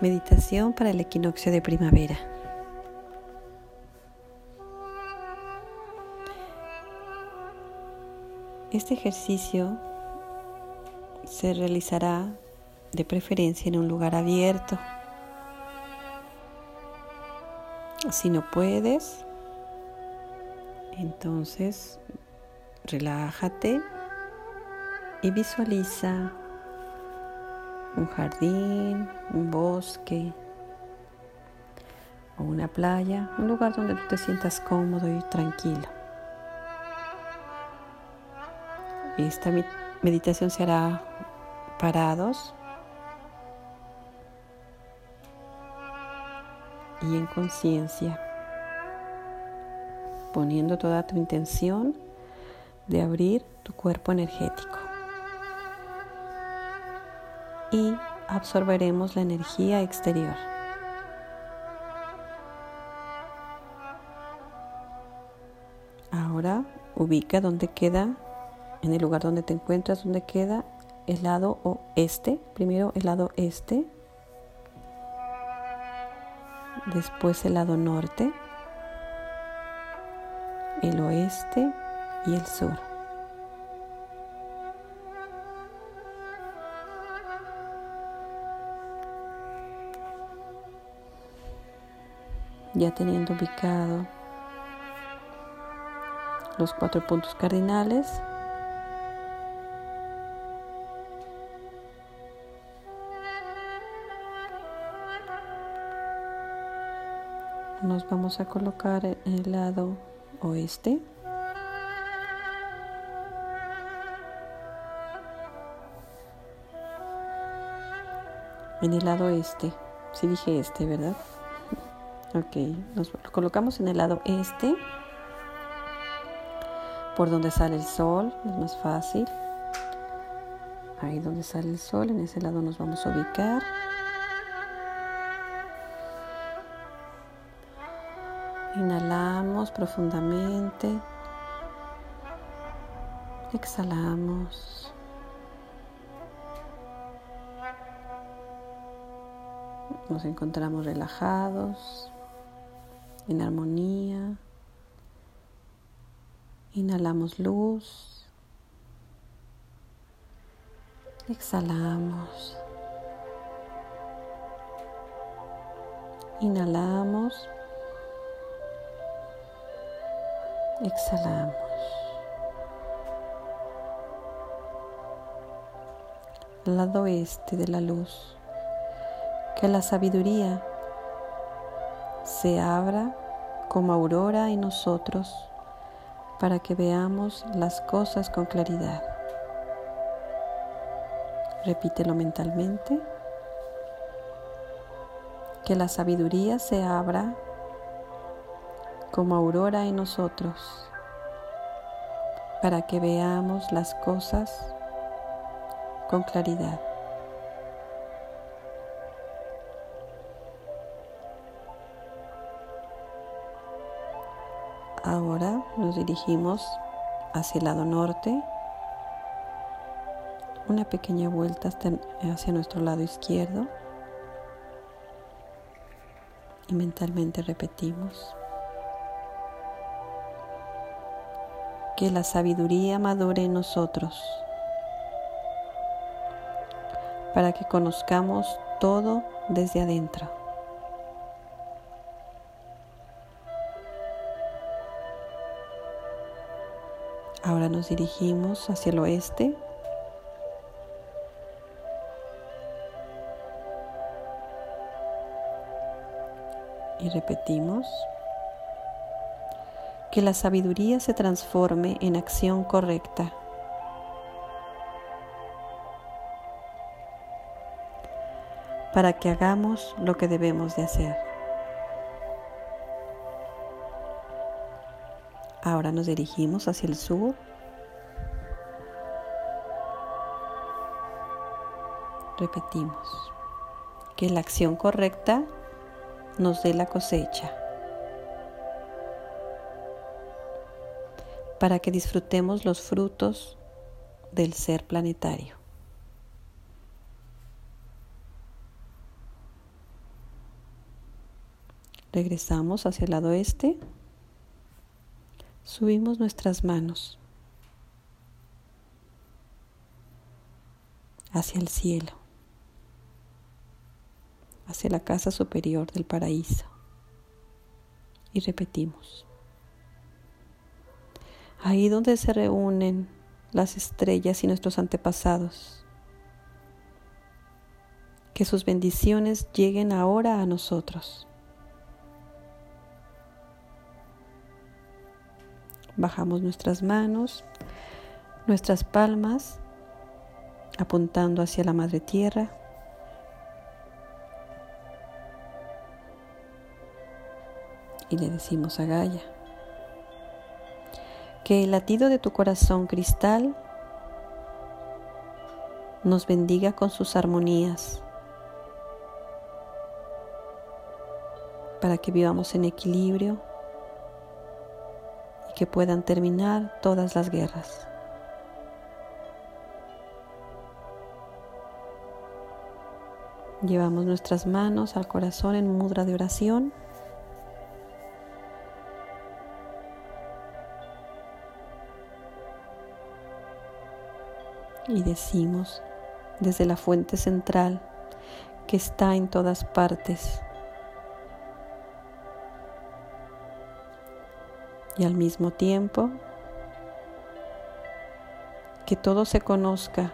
Meditación para el equinoccio de primavera. Este ejercicio se realizará de preferencia en un lugar abierto. Si no puedes, entonces relájate y visualiza un jardín, un bosque o una playa, un lugar donde tú te sientas cómodo y tranquilo. Esta meditación se hará parados y en conciencia, poniendo toda tu intención de abrir tu cuerpo energético y absorberemos la energía exterior. Ahora ubica donde queda, en el lugar donde te encuentras, donde queda el lado oeste. Primero el lado este, después el lado norte, el oeste y el sur. Ya teniendo ubicado los cuatro puntos cardinales, nos vamos a colocar en el lado oeste. En el lado este, si dije este, ¿verdad? Ok, nos colocamos en el lado este, por donde sale el sol, es más fácil. Ahí donde sale el sol, en ese lado nos vamos a ubicar. Inhalamos profundamente. Exhalamos. Nos encontramos relajados en armonía. Inhalamos luz. Exhalamos. Inhalamos. Exhalamos. lado este de la luz. Que la sabiduría se abra como aurora en nosotros para que veamos las cosas con claridad. Repítelo mentalmente. Que la sabiduría se abra como aurora en nosotros para que veamos las cosas con claridad. Ahora nos dirigimos hacia el lado norte, una pequeña vuelta hacia nuestro lado izquierdo y mentalmente repetimos que la sabiduría madure en nosotros para que conozcamos todo desde adentro. Ahora nos dirigimos hacia el oeste. Y repetimos que la sabiduría se transforme en acción correcta. para que hagamos lo que debemos de hacer. Ahora nos dirigimos hacia el sur. Repetimos que la acción correcta nos dé la cosecha para que disfrutemos los frutos del ser planetario. Regresamos hacia el lado este. Subimos nuestras manos hacia el cielo, hacia la casa superior del paraíso. Y repetimos. Ahí donde se reúnen las estrellas y nuestros antepasados. Que sus bendiciones lleguen ahora a nosotros. Bajamos nuestras manos, nuestras palmas, apuntando hacia la Madre Tierra. Y le decimos a Gaia, que el latido de tu corazón cristal nos bendiga con sus armonías para que vivamos en equilibrio que puedan terminar todas las guerras. Llevamos nuestras manos al corazón en mudra de oración. y decimos desde la fuente central que está en todas partes y al mismo tiempo que todo se conozca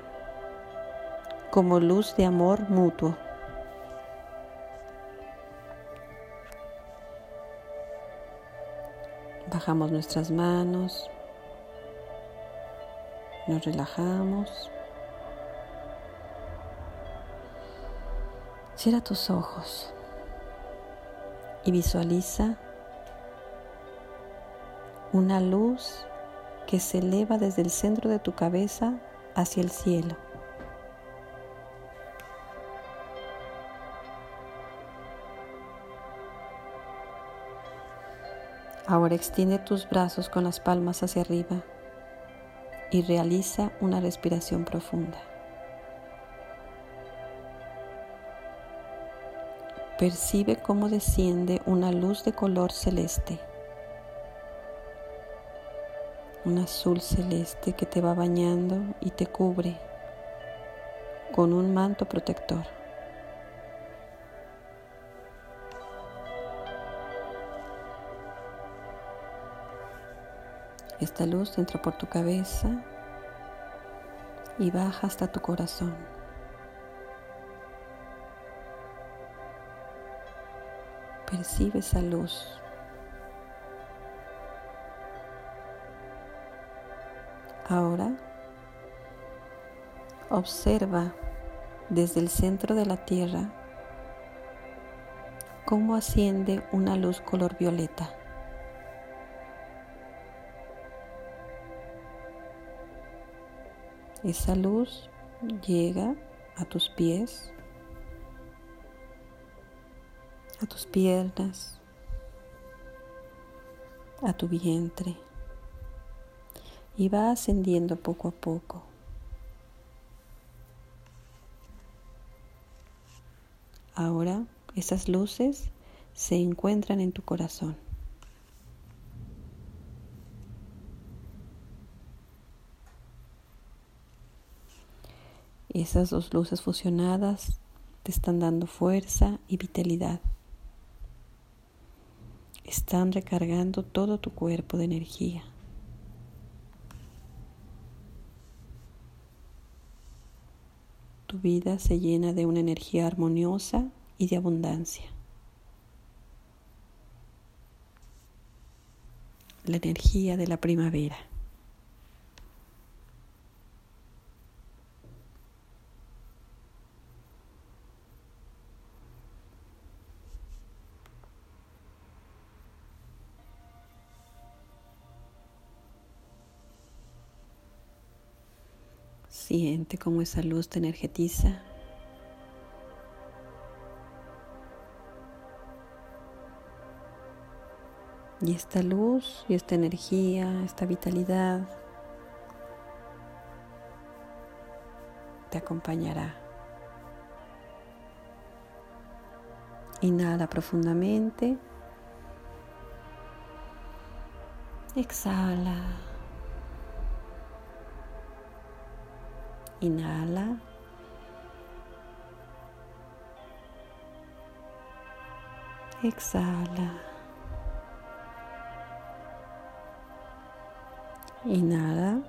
como luz de amor mutuo. Bajamos nuestras manos nos relajamos. Cierra tus ojos y visualiza una luz que se eleva desde el centro de tu cabeza hacia el cielo. Ahora extiende tus brazos con las palmas hacia arriba y realiza una respiración profunda. Percibe cómo desciende una luz de color celeste, un azul celeste que te va bañando y te cubre con un manto protector. Esta luz entra por tu cabeza y baja hasta tu corazón. Percibe esa luz. Ahora observa desde el centro de la tierra cómo asciende una luz color violeta. Esa luz llega a tus pies, a tus piernas, a tu vientre y va ascendiendo poco a poco. Ahora esas luces se encuentran en tu corazón. Esas dos luces fusionadas te están dando fuerza y vitalidad. Están recargando todo tu cuerpo de energía. Tu vida se llena de una energía armoniosa y de abundancia. La energía de la primavera. Siente cómo esa luz te energetiza. Y esta luz y esta energía, esta vitalidad te acompañará. Inhala profundamente. Exhala. Inhala. Exhala. Inhala.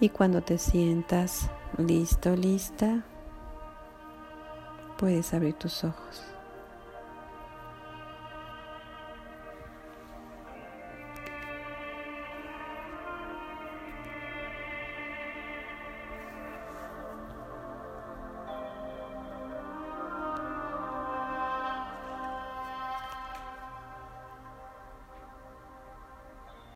Y cuando te sientas listo, lista, puedes abrir tus ojos.